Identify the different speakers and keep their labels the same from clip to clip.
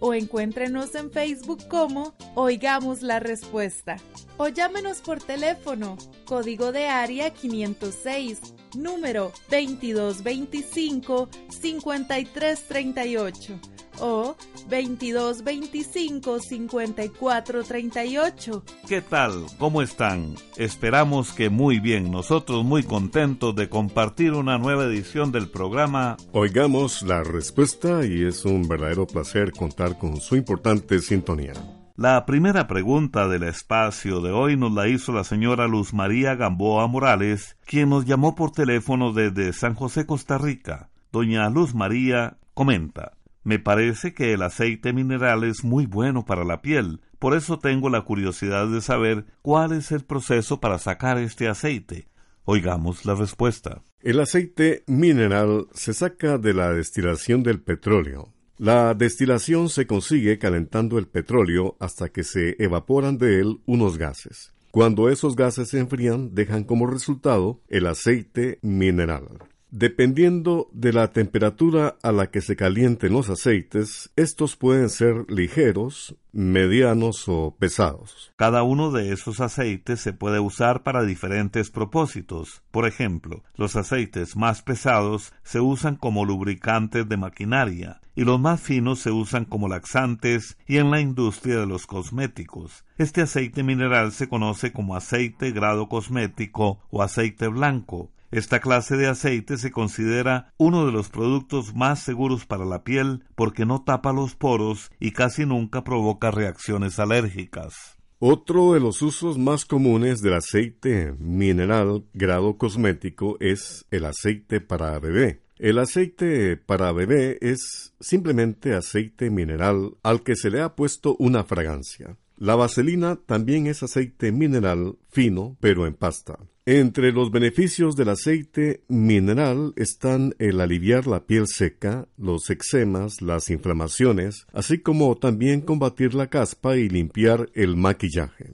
Speaker 1: o encuéntrenos en Facebook como Oigamos la Respuesta. O llámenos por teléfono, código de área 506, número 2225-5338 o 2225-5438.
Speaker 2: ¿Qué tal? ¿Cómo están? Esperamos que muy bien. Nosotros muy contentos de compartir una nueva edición del programa.
Speaker 3: Oigamos la respuesta y es un verdadero placer contar con su importante sintonía.
Speaker 2: La primera pregunta del espacio de hoy nos la hizo la señora Luz María Gamboa Morales, quien nos llamó por teléfono desde San José, Costa Rica. Doña Luz María comenta. Me parece que el aceite mineral es muy bueno para la piel, por eso tengo la curiosidad de saber cuál es el proceso para sacar este aceite. Oigamos la respuesta.
Speaker 3: El aceite mineral se saca de la destilación del petróleo. La destilación se consigue calentando el petróleo hasta que se evaporan de él unos gases. Cuando esos gases se enfrían, dejan como resultado el aceite mineral. Dependiendo de la temperatura a la que se calienten los aceites, estos pueden ser ligeros, medianos o pesados.
Speaker 2: Cada uno de esos aceites se puede usar para diferentes propósitos. Por ejemplo, los aceites más pesados se usan como lubricantes de maquinaria y los más finos se usan como laxantes y en la industria de los cosméticos. Este aceite mineral se conoce como aceite grado cosmético o aceite blanco. Esta clase de aceite se considera uno de los productos más seguros para la piel porque no tapa los poros y casi nunca provoca reacciones alérgicas.
Speaker 3: Otro de los usos más comunes del aceite mineral grado cosmético es el aceite para bebé. El aceite para bebé es simplemente aceite mineral al que se le ha puesto una fragancia. La vaselina también es aceite mineral fino, pero en pasta. Entre los beneficios del aceite mineral están el aliviar la piel seca, los eczemas, las inflamaciones, así como también combatir la caspa y limpiar el maquillaje.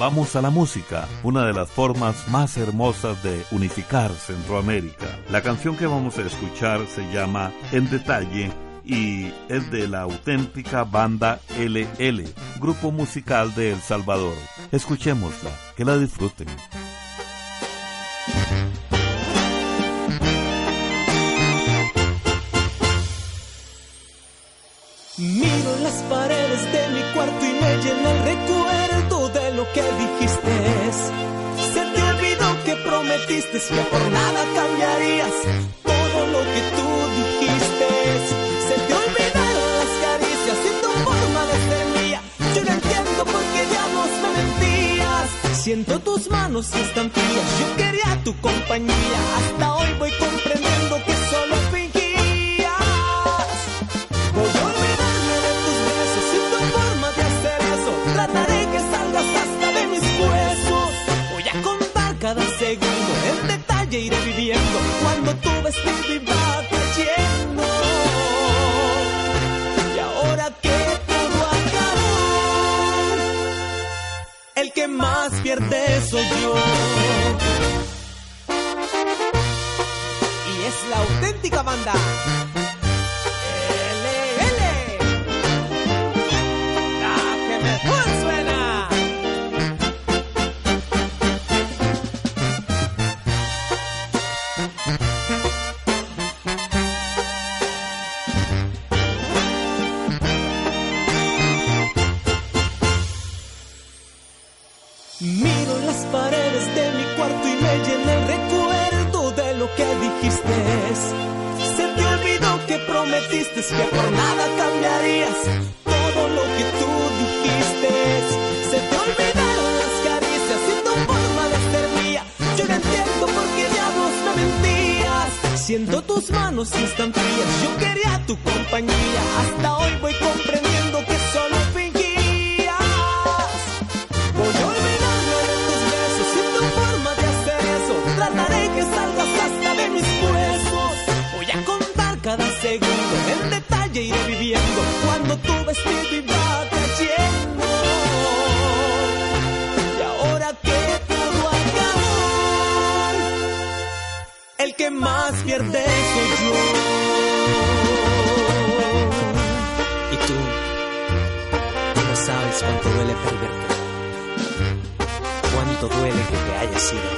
Speaker 2: Vamos a la música, una de las formas más hermosas de unificar Centroamérica. La canción que vamos a escuchar se llama En Detalle y es de la auténtica banda LL, grupo musical de El Salvador. Escuchémosla, que la disfruten.
Speaker 4: Miro las paredes de mi cuarto y me llena el recuerdo de lo que dijiste. Se te olvidó que prometiste que por nada cambiarías todo lo que tú Siento tus manos están frías. Yo quería tu compañía. Hasta hoy voy comprendiendo pierde soy yo. Y es la auténtica banda. Que por nada cambiarías todo lo que tú dijiste. Se te olvidaron las caricias y tu forma de ser. Yo no entiendo por qué diablos me mentías. Siento tus manos tan frías, yo quería tu compañía. Hasta más pierde soy yo. Y tú, no sabes cuánto duele perderte. Cuánto duele que te hayas sido.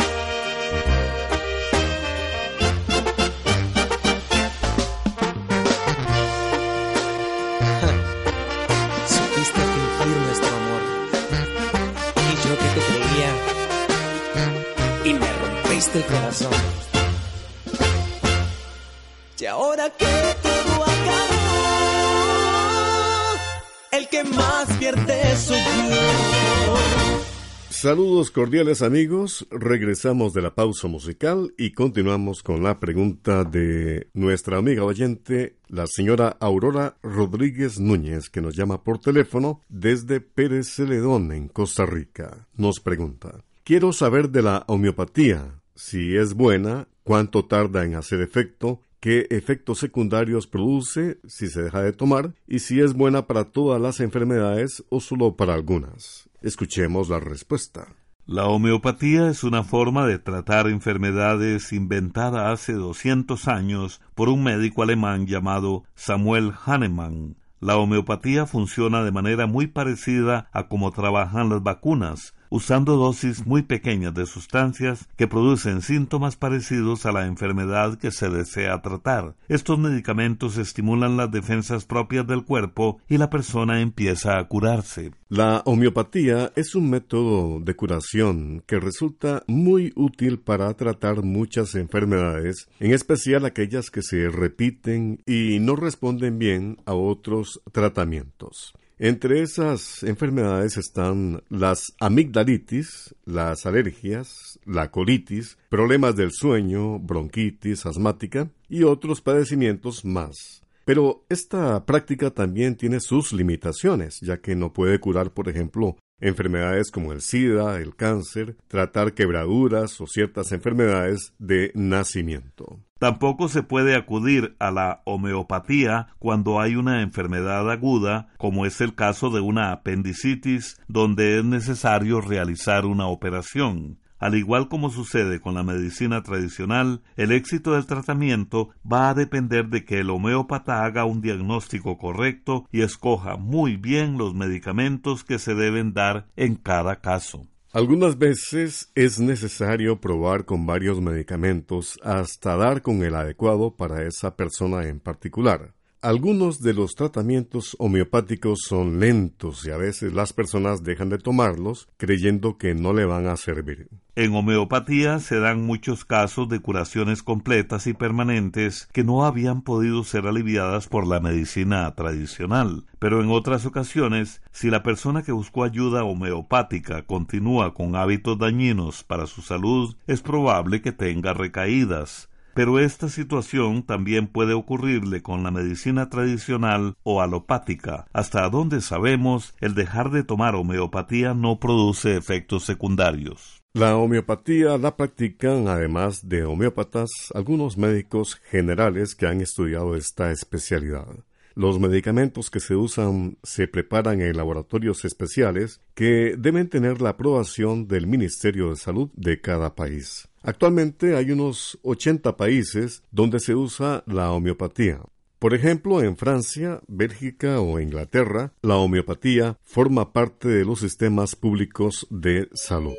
Speaker 3: Saludos cordiales amigos, regresamos de la pausa musical y continuamos con la pregunta de nuestra amiga oyente, la señora Aurora Rodríguez Núñez, que nos llama por teléfono desde Pérez Celedón, en Costa Rica. Nos pregunta, quiero saber de la homeopatía, si es buena, cuánto tarda en hacer efecto, qué efectos secundarios produce si se deja de tomar. Y si es buena para todas las enfermedades o solo para algunas. Escuchemos la respuesta.
Speaker 2: La homeopatía es una forma de tratar enfermedades inventada hace 200 años por un médico alemán llamado Samuel Hahnemann. La homeopatía funciona de manera muy parecida a cómo trabajan las vacunas, usando dosis muy pequeñas de sustancias que producen síntomas parecidos a la enfermedad que se desea tratar. Estos medicamentos estimulan las defensas propias del cuerpo y la persona empieza a curarse.
Speaker 3: La homeopatía es un método de curación que resulta muy útil para tratar muchas enfermedades, en especial aquellas que se repiten y no responden bien a otros tratamientos. Entre esas enfermedades están las amigdalitis, las alergias, la colitis, problemas del sueño, bronquitis asmática y otros padecimientos más. Pero esta práctica también tiene sus limitaciones, ya que no puede curar, por ejemplo, enfermedades como el SIDA, el cáncer, tratar quebraduras o ciertas enfermedades de nacimiento.
Speaker 2: Tampoco se puede acudir a la homeopatía cuando hay una enfermedad aguda, como es el caso de una apendicitis, donde es necesario realizar una operación. Al igual como sucede con la medicina tradicional, el éxito del tratamiento va a depender de que el homeópata haga un diagnóstico correcto y escoja muy bien los medicamentos que se deben dar en cada caso.
Speaker 3: Algunas veces es necesario probar con varios medicamentos hasta dar con el adecuado para esa persona en particular. Algunos de los tratamientos homeopáticos son lentos y a veces las personas dejan de tomarlos creyendo que no le van a servir.
Speaker 2: En homeopatía se dan muchos casos de curaciones completas y permanentes que no habían podido ser aliviadas por la medicina tradicional, pero en otras ocasiones, si la persona que buscó ayuda homeopática continúa con hábitos dañinos para su salud, es probable que tenga recaídas, pero esta situación también puede ocurrirle con la medicina tradicional o alopática. Hasta donde sabemos, el dejar de tomar homeopatía no produce efectos secundarios.
Speaker 3: La homeopatía la practican, además de homeópatas, algunos médicos generales que han estudiado esta especialidad. Los medicamentos que se usan se preparan en laboratorios especiales que deben tener la aprobación del Ministerio de Salud de cada país. Actualmente hay unos 80 países donde se usa la homeopatía. Por ejemplo, en Francia, Bélgica o Inglaterra, la homeopatía forma parte de los sistemas públicos de salud.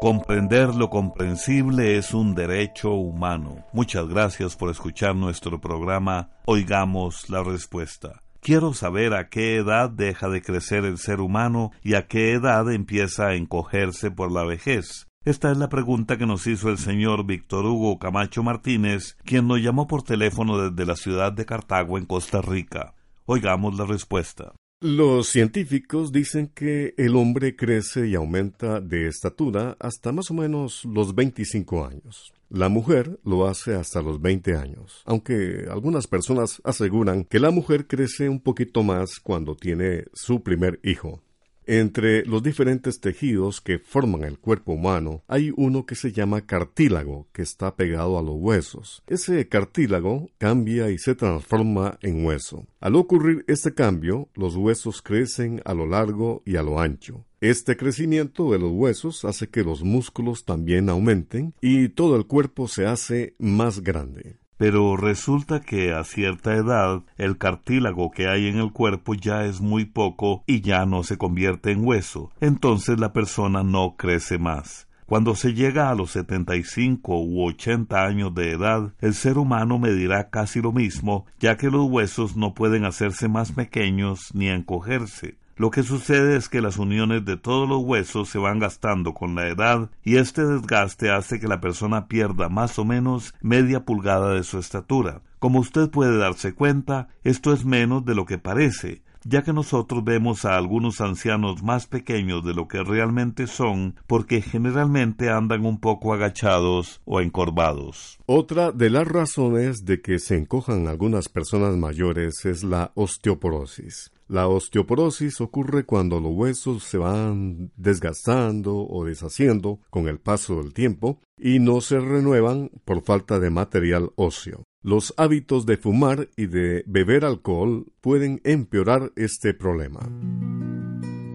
Speaker 2: Comprender lo comprensible es un derecho humano. Muchas gracias por escuchar nuestro programa Oigamos la Respuesta. Quiero saber a qué edad deja de crecer el ser humano y a qué edad empieza a encogerse por la vejez. Esta es la pregunta que nos hizo el señor Víctor Hugo Camacho Martínez, quien nos llamó por teléfono desde la ciudad de Cartago, en Costa Rica. Oigamos la respuesta.
Speaker 3: Los científicos dicen que el hombre crece y aumenta de estatura hasta más o menos los 25 años. La mujer lo hace hasta los 20 años, aunque algunas personas aseguran que la mujer crece un poquito más cuando tiene su primer hijo. Entre los diferentes tejidos que forman el cuerpo humano hay uno que se llama cartílago, que está pegado a los huesos. Ese cartílago cambia y se transforma en hueso. Al ocurrir este cambio, los huesos crecen a lo largo y a lo ancho. Este crecimiento de los huesos hace que los músculos también aumenten y todo el cuerpo se hace más grande
Speaker 2: pero resulta que a cierta edad el cartílago que hay en el cuerpo ya es muy poco y ya no se convierte en hueso, entonces la persona no crece más. Cuando se llega a los 75 u 80 años de edad, el ser humano medirá casi lo mismo, ya que los huesos no pueden hacerse más pequeños ni encogerse. Lo que sucede es que las uniones de todos los huesos se van gastando con la edad y este desgaste hace que la persona pierda más o menos media pulgada de su estatura. Como usted puede darse cuenta, esto es menos de lo que parece, ya que nosotros vemos a algunos ancianos más pequeños de lo que realmente son, porque generalmente andan un poco agachados o encorvados.
Speaker 3: Otra de las razones de que se encojan algunas personas mayores es la osteoporosis. La osteoporosis ocurre cuando los huesos se van desgastando o deshaciendo con el paso del tiempo y no se renuevan por falta de material óseo. Los hábitos de fumar y de beber alcohol pueden empeorar este problema.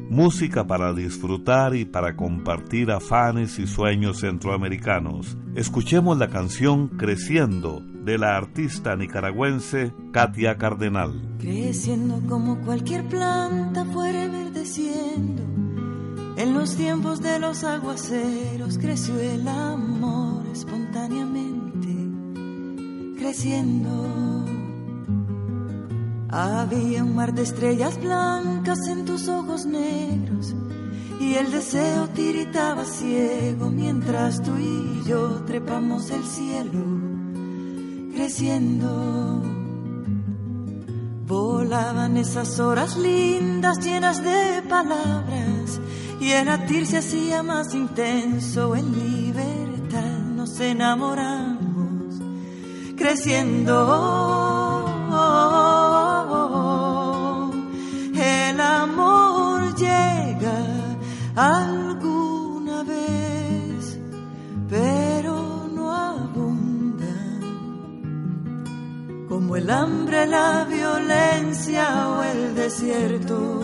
Speaker 2: Música para disfrutar y para compartir afanes y sueños centroamericanos. Escuchemos la canción Creciendo de la artista nicaragüense Katia Cardenal.
Speaker 5: Creciendo como cualquier planta fuera verdeciendo. En los tiempos de los aguaceros creció el amor espontáneamente, creciendo. Había un mar de estrellas blancas en tus ojos negros y el deseo tiritaba ciego mientras tú y yo trepamos el cielo creciendo. Volaban esas horas lindas llenas de palabras y el latir se hacía más intenso en libertad. Nos enamoramos creciendo. El amor llega alguna como el hambre, la violencia o el desierto.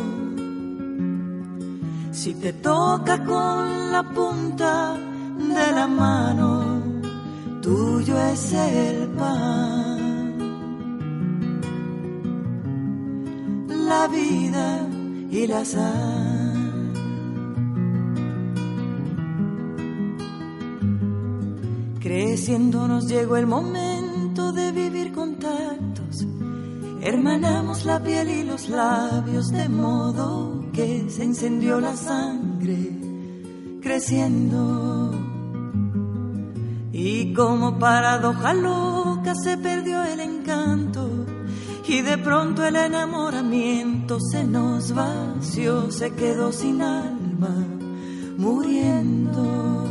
Speaker 5: Si te toca con la punta de la mano, tuyo es el pan. La vida y la sal. Creciendo nos llegó el momento Hermanamos la piel y los labios de modo que se encendió la sangre creciendo. Y como paradoja loca se perdió el encanto y de pronto el enamoramiento se nos vació, se quedó sin alma, muriendo.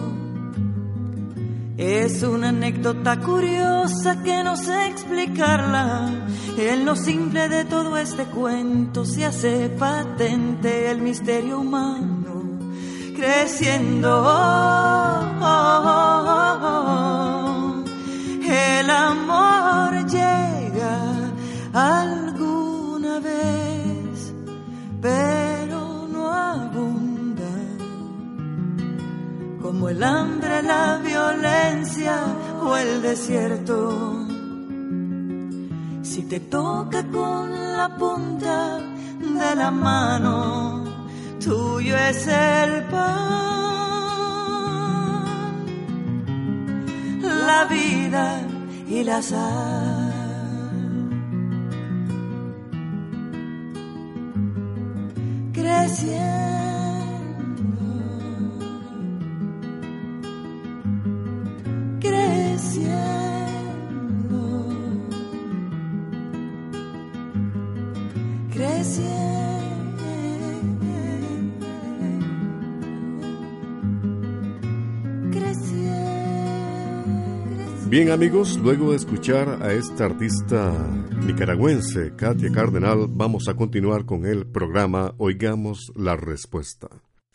Speaker 5: Es una anécdota curiosa que no sé explicarla. En lo simple de todo este cuento se hace patente el misterio humano creciendo. El amor llega alguna vez. Pero como el hambre, la violencia o el desierto. Si te toca con la punta de la mano, tuyo es el pan, la vida y la sal. Creciendo
Speaker 3: Bien amigos, luego de escuchar a esta artista nicaragüense, Katia Cardenal, vamos a continuar con el programa Oigamos la Respuesta.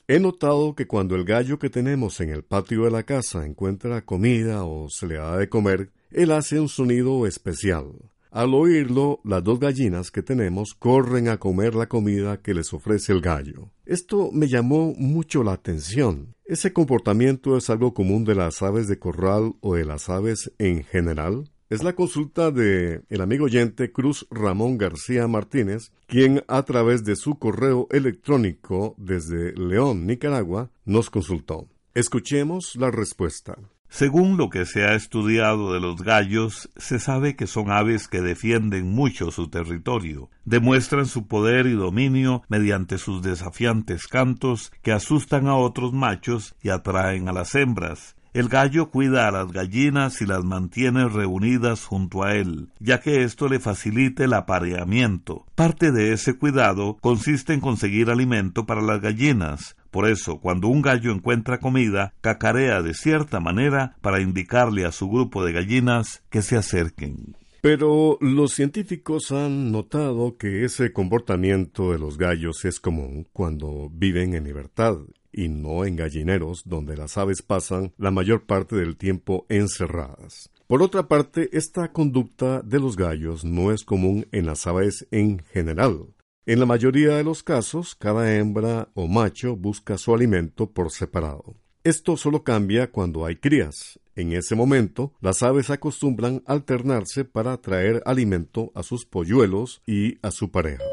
Speaker 3: He notado que cuando el gallo que tenemos en el patio de la casa encuentra comida o se le da de comer, él hace un sonido especial. Al oírlo, las dos gallinas que tenemos corren a comer la comida que les ofrece el gallo. Esto me llamó mucho la atención. ¿Ese comportamiento es algo común de las aves de corral o de las aves en general? Es la consulta de el amigo oyente Cruz Ramón García Martínez, quien a través de su correo electrónico desde León, Nicaragua, nos consultó. Escuchemos la respuesta.
Speaker 2: Según lo que se ha estudiado de los gallos, se sabe que son aves que defienden mucho su territorio, demuestran su poder y dominio mediante sus desafiantes cantos que asustan a otros machos y atraen a las hembras. El gallo cuida a las gallinas y las mantiene reunidas junto a él, ya que esto le facilita el apareamiento. Parte de ese cuidado consiste en conseguir alimento para las gallinas, por eso, cuando un gallo encuentra comida, cacarea de cierta manera para indicarle a su grupo de gallinas que se acerquen.
Speaker 3: Pero los científicos han notado que ese comportamiento de los gallos es común cuando viven en libertad y no en gallineros donde las aves pasan la mayor parte del tiempo encerradas. Por otra parte, esta conducta de los gallos no es común en las aves en general. En la mayoría de los casos, cada hembra o macho busca su alimento por separado. Esto solo cambia cuando hay crías. En ese momento, las aves acostumbran alternarse para traer alimento a sus polluelos y a su pareja.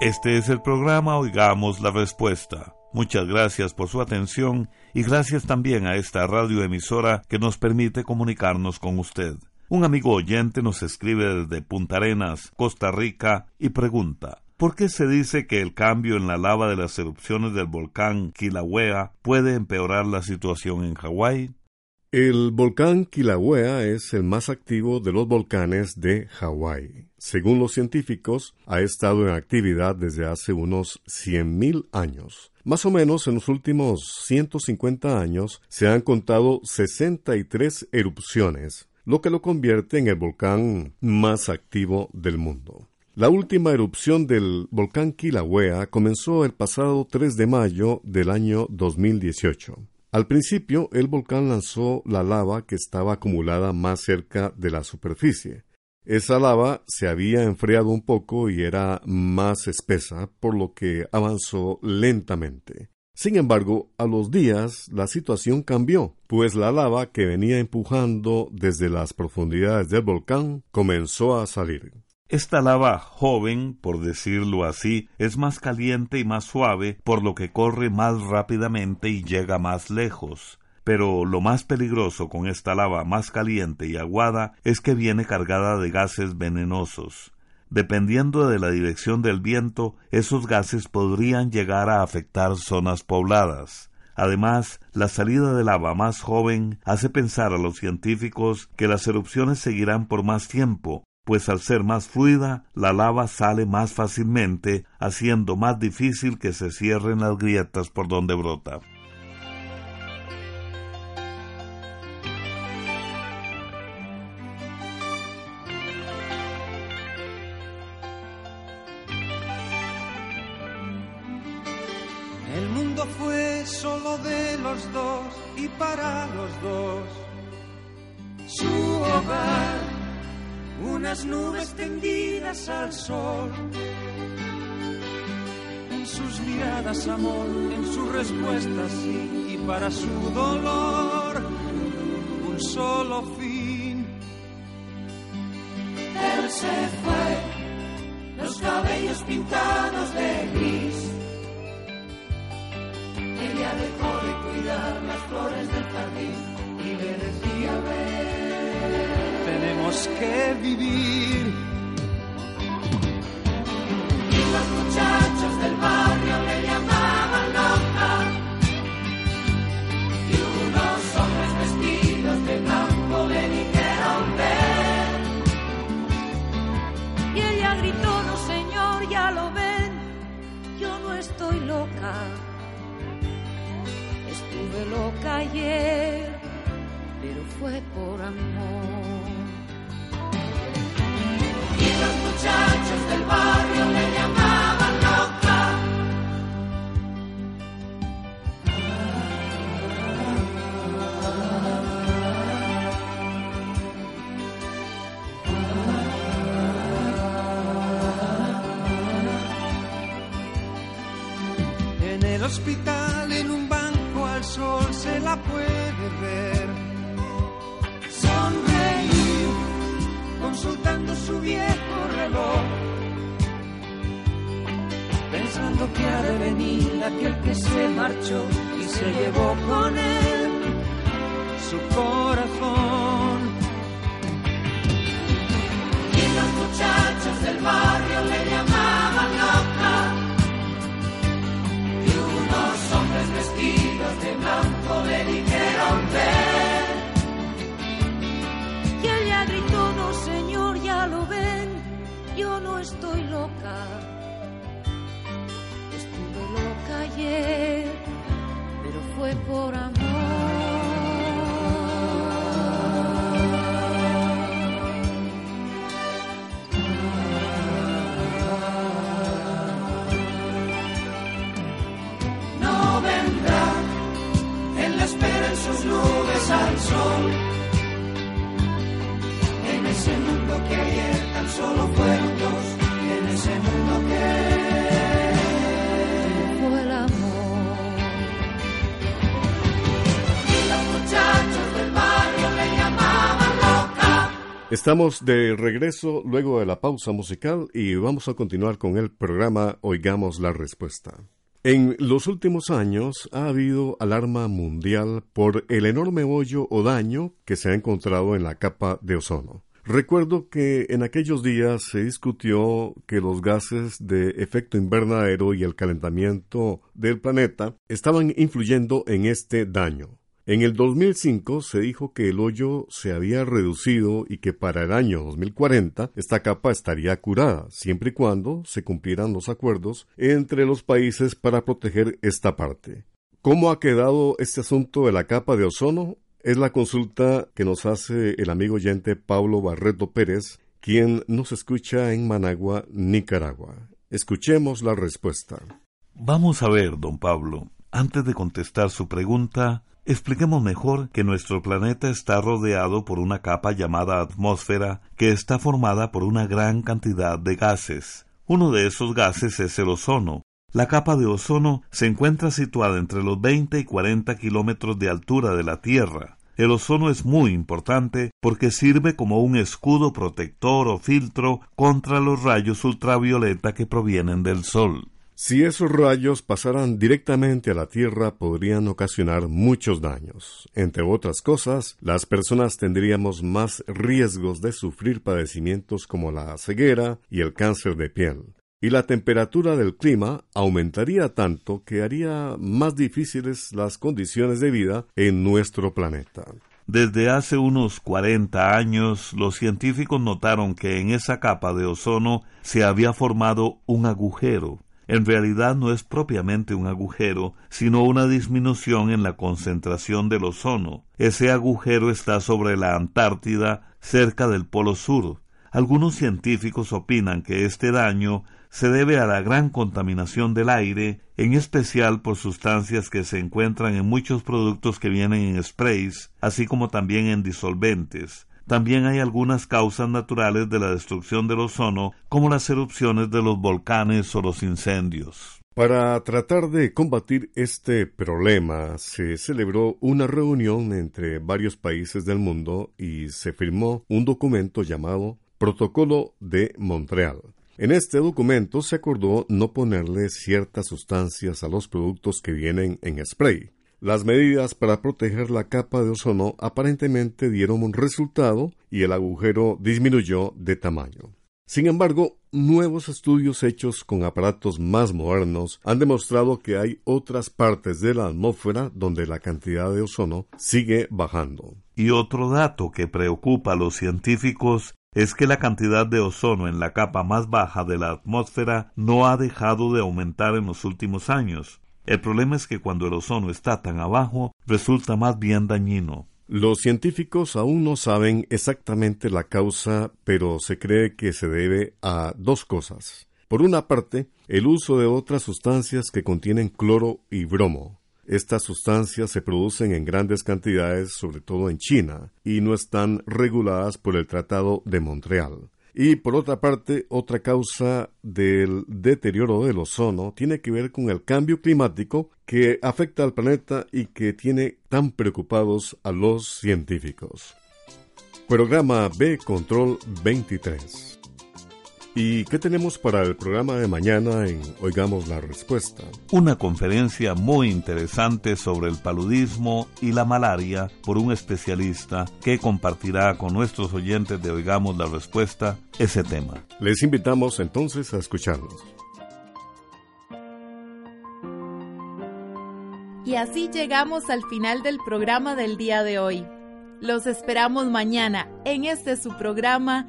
Speaker 2: Este es el programa Oigamos la Respuesta. Muchas gracias por su atención y gracias también a esta radioemisora que nos permite comunicarnos con usted. Un amigo oyente nos escribe desde Punta Arenas, Costa Rica, y pregunta ¿Por qué se dice que el cambio en la lava de las erupciones del volcán Kilauea puede empeorar la situación en Hawái?
Speaker 3: El volcán Kilauea es el más activo de los volcanes de Hawái. Según los científicos, ha estado en actividad desde hace unos 100.000 años. Más o menos en los últimos 150 años se han contado 63 erupciones, lo que lo convierte en el volcán más activo del mundo. La última erupción del volcán Kilauea comenzó el pasado 3 de mayo del año 2018. Al principio, el volcán lanzó la lava que estaba acumulada más cerca de la superficie. Esa lava se había enfriado un poco y era más espesa, por lo que avanzó lentamente. Sin embargo, a los días la situación cambió, pues la lava que venía empujando desde las profundidades del volcán comenzó a salir.
Speaker 2: Esta lava joven, por decirlo así, es más caliente y más suave, por lo que corre más rápidamente y llega más lejos. Pero lo más peligroso con esta lava más caliente y aguada es que viene cargada de gases venenosos. Dependiendo de la dirección del viento, esos gases podrían llegar a afectar zonas pobladas. Además, la salida de lava más joven hace pensar a los científicos que las erupciones seguirán por más tiempo, pues al ser más fluida, la lava sale más fácilmente, haciendo más difícil que se cierren las grietas por donde brota.
Speaker 6: Que vivir hospital en un banco al sol se la puede ver. Sonreír, consultando su viejo reloj. Pensando que ha de venir aquel que se marchó y se llevó con él su corazón.
Speaker 5: Yo no estoy loca. Estuve loca ayer, pero fue por amor.
Speaker 3: Estamos de regreso luego de la pausa musical y vamos a continuar con el programa Oigamos la Respuesta. En los últimos años ha habido alarma mundial por el enorme hoyo o daño que se ha encontrado en la capa de ozono. Recuerdo que en aquellos días se discutió que los gases de efecto invernadero y el calentamiento del planeta estaban influyendo en este daño. En el 2005 se dijo que el hoyo se había reducido y que para el año 2040 esta capa estaría curada, siempre y cuando se cumplieran los acuerdos entre los países para proteger esta parte. ¿Cómo ha quedado este asunto de la capa de ozono? Es la consulta que nos hace el amigo oyente Pablo Barreto Pérez, quien nos escucha en Managua, Nicaragua. Escuchemos la respuesta.
Speaker 2: Vamos a ver, don Pablo. Antes de contestar su pregunta, Expliquemos mejor que nuestro planeta está rodeado por una capa llamada atmósfera que está formada por una gran cantidad de gases. Uno de esos gases es el ozono. La capa de ozono se encuentra situada entre los 20 y 40 kilómetros de altura de la Tierra. El ozono es muy importante porque sirve como un escudo protector o filtro contra los rayos ultravioleta que provienen del Sol.
Speaker 3: Si esos rayos pasaran directamente a la Tierra podrían ocasionar muchos daños. Entre otras cosas, las personas tendríamos más riesgos de sufrir padecimientos como la ceguera y el cáncer de piel. Y la temperatura del clima aumentaría tanto que haría más difíciles las condiciones de vida en nuestro planeta.
Speaker 2: Desde hace unos 40 años, los científicos notaron que en esa capa de ozono se había formado un agujero en realidad no es propiamente un agujero, sino una disminución en la concentración del ozono. Ese agujero está sobre la Antártida, cerca del Polo Sur. Algunos científicos opinan que este daño se debe a la gran contaminación del aire, en especial por sustancias que se encuentran en muchos productos que vienen en sprays, así como también en disolventes. También hay algunas causas naturales de la destrucción del ozono, como las erupciones de los volcanes o los incendios.
Speaker 3: Para tratar de combatir este problema, se celebró una reunión entre varios países del mundo y se firmó un documento llamado Protocolo de Montreal. En este documento se acordó no ponerle ciertas sustancias a los productos que vienen en spray. Las medidas para proteger la capa de ozono aparentemente dieron un resultado y el agujero disminuyó de tamaño. Sin embargo, nuevos estudios hechos con aparatos más modernos han demostrado que hay otras partes de la atmósfera donde la cantidad de ozono sigue bajando.
Speaker 2: Y otro dato que preocupa a los científicos es que la cantidad de ozono en la capa más baja de la atmósfera no ha dejado de aumentar en los últimos años. El problema es que cuando el ozono está tan abajo, resulta más bien dañino.
Speaker 3: Los científicos aún no saben exactamente la causa, pero se cree que se debe a dos cosas. Por una parte, el uso de otras sustancias que contienen cloro y bromo. Estas sustancias se producen en grandes cantidades, sobre todo en China, y no están reguladas por el Tratado de Montreal. Y por otra parte, otra causa del deterioro del ozono tiene que ver con el cambio climático que afecta al planeta y que tiene tan preocupados a los científicos. Programa B Control 23. ¿Y qué tenemos para el programa de mañana en Oigamos la Respuesta?
Speaker 2: Una conferencia muy interesante sobre el paludismo y la malaria por un especialista que compartirá con nuestros oyentes de Oigamos la Respuesta ese tema.
Speaker 3: Les invitamos entonces a escucharnos.
Speaker 1: Y así llegamos al final del programa del día de hoy. Los esperamos mañana en este su programa